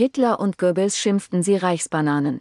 Hitler und Goebbels schimpften sie Reichsbananen.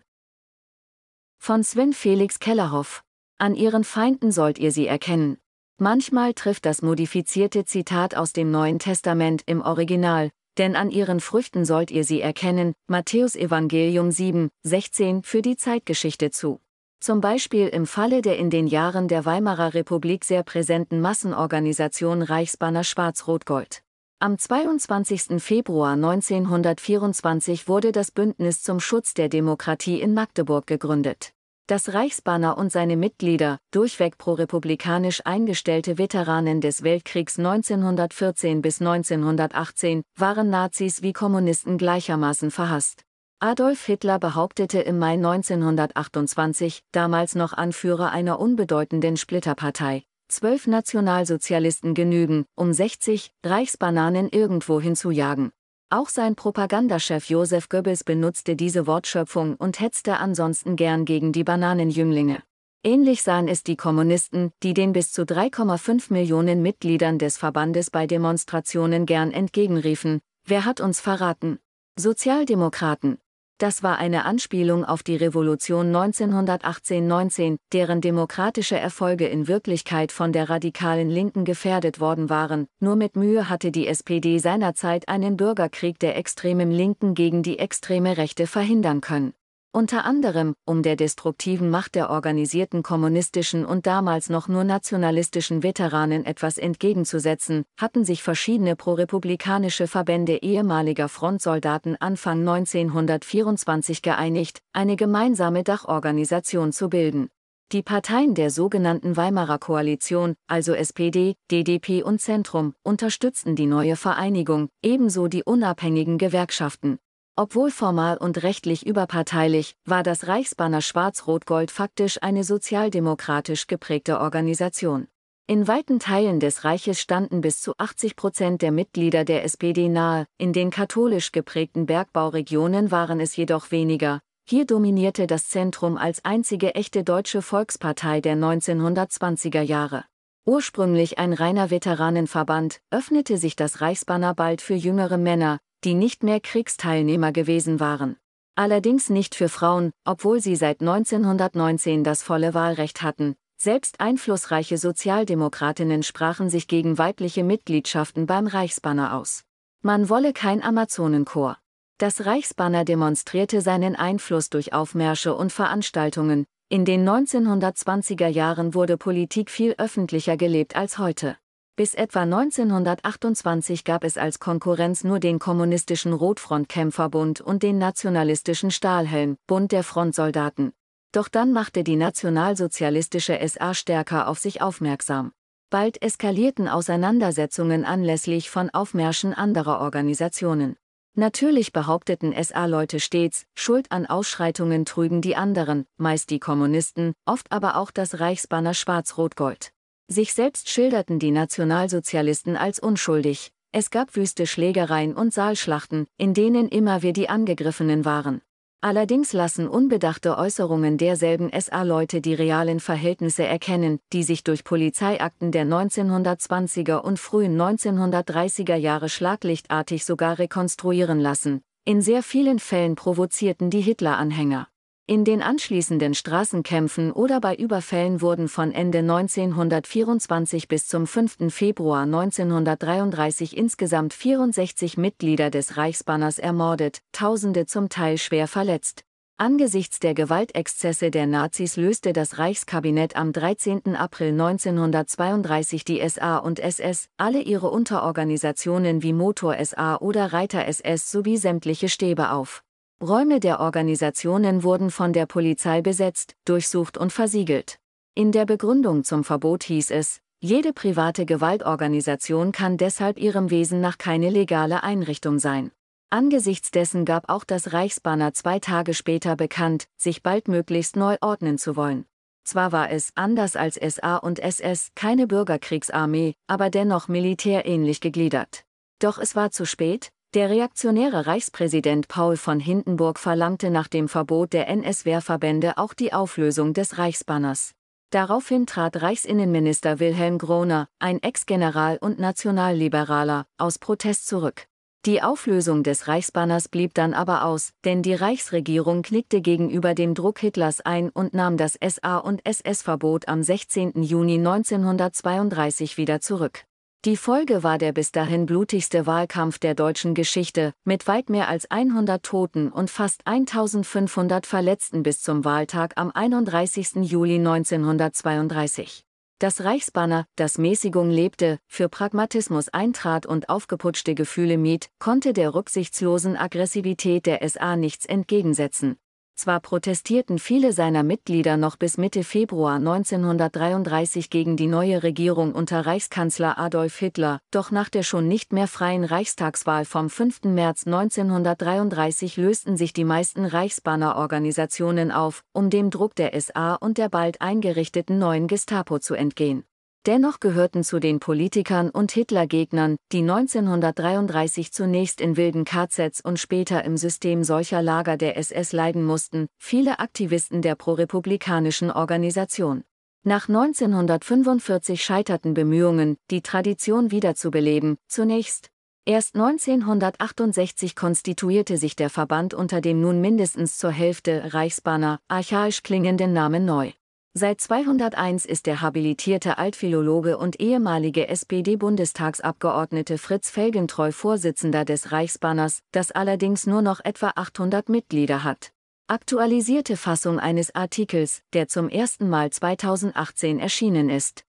Von Sven Felix Kellerhoff. An ihren Feinden sollt ihr sie erkennen. Manchmal trifft das modifizierte Zitat aus dem Neuen Testament im Original, denn an ihren Früchten sollt ihr sie erkennen, Matthäus Evangelium 7, 16 für die Zeitgeschichte zu. Zum Beispiel im Falle der in den Jahren der Weimarer Republik sehr präsenten Massenorganisation Reichsbanner Schwarz-Rot-Gold. Am 22. Februar 1924 wurde das Bündnis zum Schutz der Demokratie in Magdeburg gegründet. Das Reichsbanner und seine Mitglieder, durchweg prorepublikanisch eingestellte Veteranen des Weltkriegs 1914 bis 1918, waren Nazis wie Kommunisten gleichermaßen verhasst. Adolf Hitler behauptete im Mai 1928, damals noch Anführer einer unbedeutenden Splitterpartei, zwölf Nationalsozialisten genügen, um 60 Reichsbananen irgendwo hinzujagen. Auch sein Propagandachef Josef Goebbels benutzte diese Wortschöpfung und hetzte ansonsten gern gegen die Bananenjünglinge. Ähnlich sahen es die Kommunisten, die den bis zu 3,5 Millionen Mitgliedern des Verbandes bei Demonstrationen gern entgegenriefen, wer hat uns verraten? Sozialdemokraten, das war eine Anspielung auf die Revolution 1918-19, deren demokratische Erfolge in Wirklichkeit von der radikalen Linken gefährdet worden waren. Nur mit Mühe hatte die SPD seinerzeit einen Bürgerkrieg der extremen Linken gegen die extreme Rechte verhindern können. Unter anderem, um der destruktiven Macht der organisierten kommunistischen und damals noch nur nationalistischen Veteranen etwas entgegenzusetzen, hatten sich verschiedene prorepublikanische Verbände ehemaliger Frontsoldaten Anfang 1924 geeinigt, eine gemeinsame Dachorganisation zu bilden. Die Parteien der sogenannten Weimarer Koalition, also SPD, DDP und Zentrum, unterstützten die neue Vereinigung, ebenso die unabhängigen Gewerkschaften. Obwohl formal und rechtlich überparteilich, war das Reichsbanner Schwarz-Rot-Gold faktisch eine sozialdemokratisch geprägte Organisation. In weiten Teilen des Reiches standen bis zu 80 Prozent der Mitglieder der SPD nahe, in den katholisch geprägten Bergbauregionen waren es jedoch weniger. Hier dominierte das Zentrum als einzige echte deutsche Volkspartei der 1920er Jahre. Ursprünglich ein reiner Veteranenverband, öffnete sich das Reichsbanner bald für jüngere Männer, die nicht mehr Kriegsteilnehmer gewesen waren. Allerdings nicht für Frauen, obwohl sie seit 1919 das volle Wahlrecht hatten. Selbst einflussreiche Sozialdemokratinnen sprachen sich gegen weibliche Mitgliedschaften beim Reichsbanner aus. Man wolle kein Amazonenchor. Das Reichsbanner demonstrierte seinen Einfluss durch Aufmärsche und Veranstaltungen. In den 1920er Jahren wurde Politik viel öffentlicher gelebt als heute. Bis etwa 1928 gab es als Konkurrenz nur den kommunistischen Rotfrontkämpferbund und den nationalistischen Stahlhelm, Bund der Frontsoldaten. Doch dann machte die nationalsozialistische SA stärker auf sich aufmerksam. Bald eskalierten Auseinandersetzungen anlässlich von Aufmärschen anderer Organisationen. Natürlich behaupteten SA-Leute stets, Schuld an Ausschreitungen trügen die anderen, meist die Kommunisten, oft aber auch das Reichsbanner Schwarz-Rot-Gold. Sich selbst schilderten die Nationalsozialisten als unschuldig. Es gab wüste Schlägereien und Saalschlachten, in denen immer wir die Angegriffenen waren. Allerdings lassen unbedachte Äußerungen derselben SA-Leute die realen Verhältnisse erkennen, die sich durch Polizeiakten der 1920er und frühen 1930er Jahre schlaglichtartig sogar rekonstruieren lassen. In sehr vielen Fällen provozierten die Hitler-Anhänger. In den anschließenden Straßenkämpfen oder bei Überfällen wurden von Ende 1924 bis zum 5. Februar 1933 insgesamt 64 Mitglieder des Reichsbanners ermordet, Tausende zum Teil schwer verletzt. Angesichts der Gewaltexzesse der Nazis löste das Reichskabinett am 13. April 1932 die SA und SS, alle ihre Unterorganisationen wie Motor SA oder Reiter SS sowie sämtliche Stäbe auf. Räume der Organisationen wurden von der Polizei besetzt, durchsucht und versiegelt. In der Begründung zum Verbot hieß es, jede private Gewaltorganisation kann deshalb ihrem Wesen nach keine legale Einrichtung sein. Angesichts dessen gab auch das Reichsbanner zwei Tage später bekannt, sich baldmöglichst neu ordnen zu wollen. Zwar war es, anders als SA und SS, keine Bürgerkriegsarmee, aber dennoch militärähnlich gegliedert. Doch es war zu spät, der reaktionäre Reichspräsident Paul von Hindenburg verlangte nach dem Verbot der NS-Wehrverbände auch die Auflösung des Reichsbanners. Daraufhin trat Reichsinnenminister Wilhelm Groner, ein Ex-General und Nationalliberaler, aus Protest zurück. Die Auflösung des Reichsbanners blieb dann aber aus, denn die Reichsregierung knickte gegenüber dem Druck Hitlers ein und nahm das SA- und SS-Verbot am 16. Juni 1932 wieder zurück. Die Folge war der bis dahin blutigste Wahlkampf der deutschen Geschichte, mit weit mehr als 100 Toten und fast 1500 Verletzten bis zum Wahltag am 31. Juli 1932. Das Reichsbanner, das Mäßigung lebte, für Pragmatismus eintrat und aufgeputschte Gefühle mied, konnte der rücksichtslosen Aggressivität der SA nichts entgegensetzen. Zwar protestierten viele seiner Mitglieder noch bis Mitte Februar 1933 gegen die neue Regierung unter Reichskanzler Adolf Hitler, doch nach der schon nicht mehr freien Reichstagswahl vom 5. März 1933 lösten sich die meisten Reichsbannerorganisationen auf, um dem Druck der SA und der bald eingerichteten neuen Gestapo zu entgehen. Dennoch gehörten zu den Politikern und Hitlergegnern, die 1933 zunächst in wilden KZs und später im System solcher Lager der SS leiden mussten, viele Aktivisten der prorepublikanischen Organisation. Nach 1945 scheiterten Bemühungen, die Tradition wiederzubeleben, zunächst. Erst 1968 konstituierte sich der Verband unter dem nun mindestens zur Hälfte Reichsbanner, archaisch klingenden Namen neu. Seit 201 ist der habilitierte Altphilologe und ehemalige SPD-Bundestagsabgeordnete Fritz Felgentreu Vorsitzender des Reichsbanners, das allerdings nur noch etwa 800 Mitglieder hat. Aktualisierte Fassung eines Artikels, der zum ersten Mal 2018 erschienen ist.